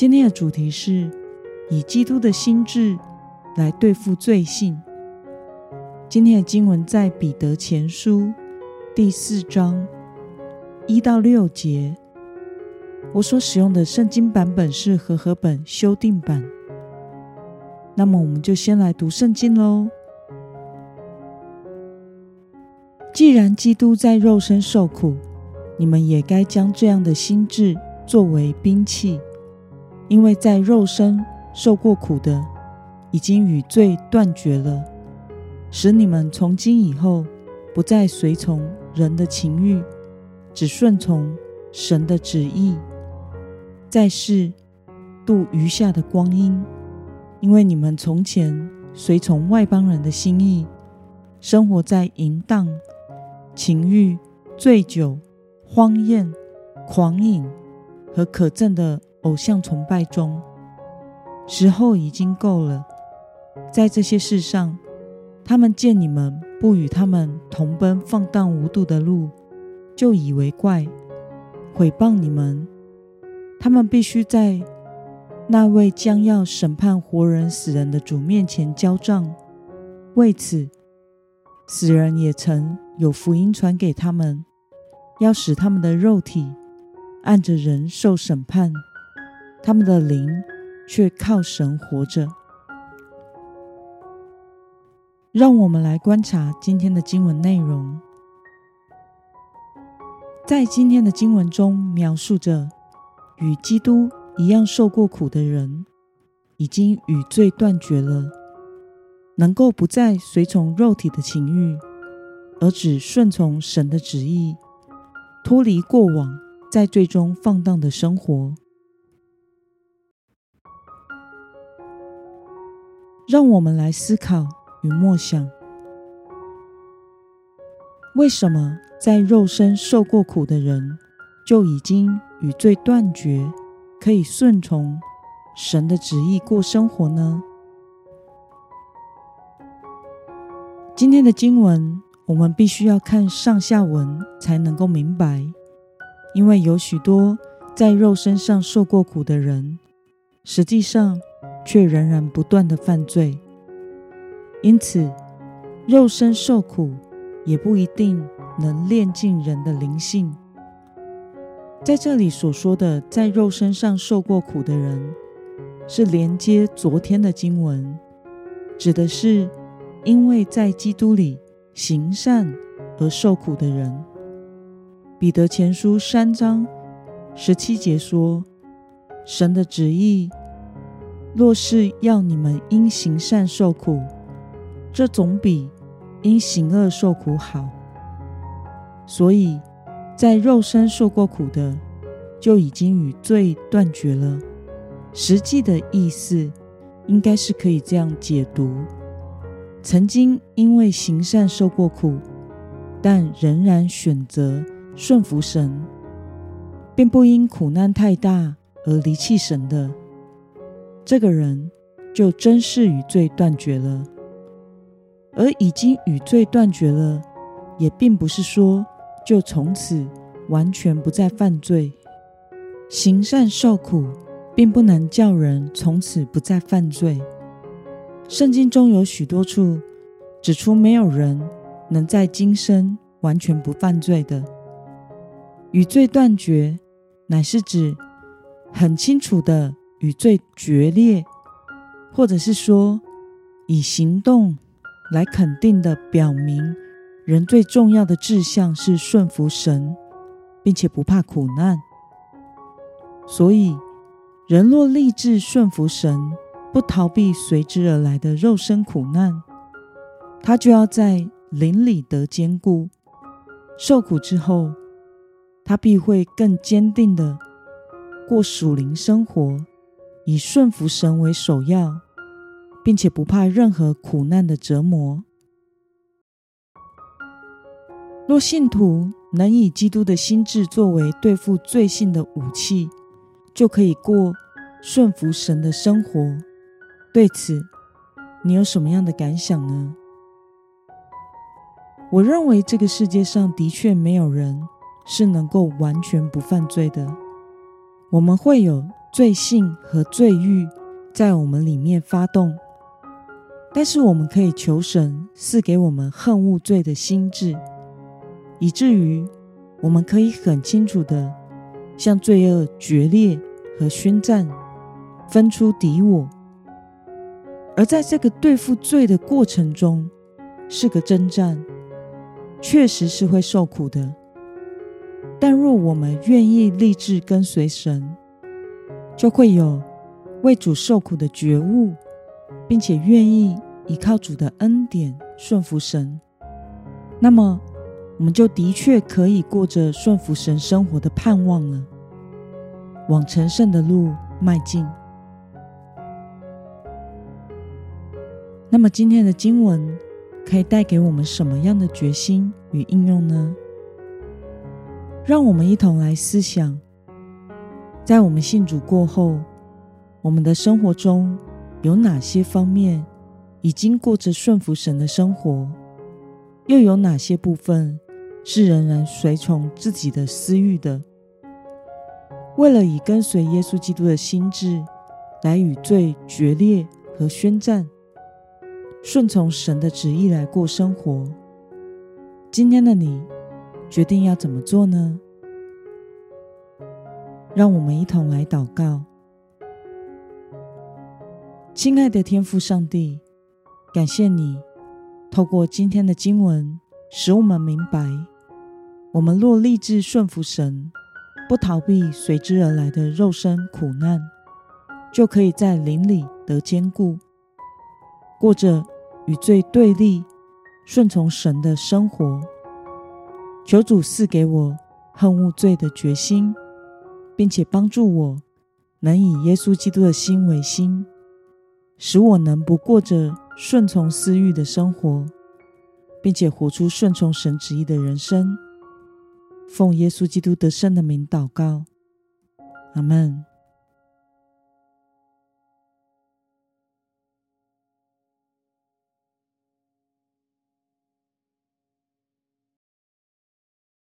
今天的主题是以基督的心智来对付罪性。今天的经文在彼得前书第四章一到六节。我所使用的圣经版本是和合本修订版。那么，我们就先来读圣经喽。既然基督在肉身受苦，你们也该将这样的心智作为兵器，因为在肉身受过苦的，已经与罪断绝了，使你们从今以后不再随从人的情欲，只顺从神的旨意，在世度余下的光阴。因为你们从前随从外邦人的心意，生活在淫荡、情欲、醉酒。荒宴、狂饮和可憎的偶像崇拜中，时候已经够了。在这些事上，他们见你们不与他们同奔放荡无度的路，就以为怪，毁谤你们。他们必须在那位将要审判活人死人的主面前交账。为此，死人也曾有福音传给他们。要使他们的肉体按着人受审判，他们的灵却靠神活着。让我们来观察今天的经文内容。在今天的经文中，描述着与基督一样受过苦的人，已经与罪断绝了，能够不再随从肉体的情欲，而只顺从神的旨意。脱离过往在最终放荡的生活，让我们来思考与默想：为什么在肉身受过苦的人就已经与罪断绝，可以顺从神的旨意过生活呢？今天的经文。我们必须要看上下文才能够明白，因为有许多在肉身上受过苦的人，实际上却仍然不断的犯罪。因此，肉身受苦也不一定能炼尽人的灵性。在这里所说的在肉身上受过苦的人，是连接昨天的经文，指的是因为在基督里。行善而受苦的人，彼得前书三章十七节说：“神的旨意若是要你们因行善受苦，这总比因行恶受苦好。所以，在肉身受过苦的，就已经与罪断绝了。实际的意思，应该是可以这样解读。”曾经因为行善受过苦，但仍然选择顺服神，并不因苦难太大而离弃神的，这个人就真是与罪断绝了。而已经与罪断绝了，也并不是说就从此完全不再犯罪。行善受苦，并不能叫人从此不再犯罪。圣经中有许多处指出，没有人能在今生完全不犯罪的。与罪断绝，乃是指很清楚的与罪决裂，或者是说以行动来肯定的表明，人最重要的志向是顺服神，并且不怕苦难。所以，人若立志顺服神，不逃避随之而来的肉身苦难，他就要在灵里得坚固。受苦之后，他必会更坚定的过属灵生活，以顺服神为首要，并且不怕任何苦难的折磨。若信徒能以基督的心智作为对付罪性的武器，就可以过顺服神的生活。对此，你有什么样的感想呢？我认为这个世界上的确没有人是能够完全不犯罪的。我们会有罪性和罪欲在我们里面发动，但是我们可以求神赐给我们恨恶罪的心智。以至于我们可以很清楚的向罪恶决裂和宣战，分出敌我。而在这个对付罪的过程中，是个征战，确实是会受苦的。但若我们愿意立志跟随神，就会有为主受苦的觉悟，并且愿意依靠主的恩典顺服神。那么。我们就的确可以过着顺服神生活的盼望了，往成圣的路迈进。那么今天的经文可以带给我们什么样的决心与应用呢？让我们一同来思想，在我们信主过后，我们的生活中有哪些方面已经过着顺服神的生活，又有哪些部分？是仍然随从自己的私欲的，为了以跟随耶稣基督的心智来与罪决裂和宣战，顺从神的旨意来过生活。今天的你决定要怎么做呢？让我们一同来祷告。亲爱的天父上帝，感谢你透过今天的经文，使我们明白。我们若立志顺服神，不逃避随之而来的肉身苦难，就可以在灵里得坚固，过着与罪对立、顺从神的生活。求主赐给我恨恶罪的决心，并且帮助我能以耶稣基督的心为心，使我能不过着顺从私欲的生活，并且活出顺从神旨意的人生。奉耶稣基督得胜的名祷告，阿门。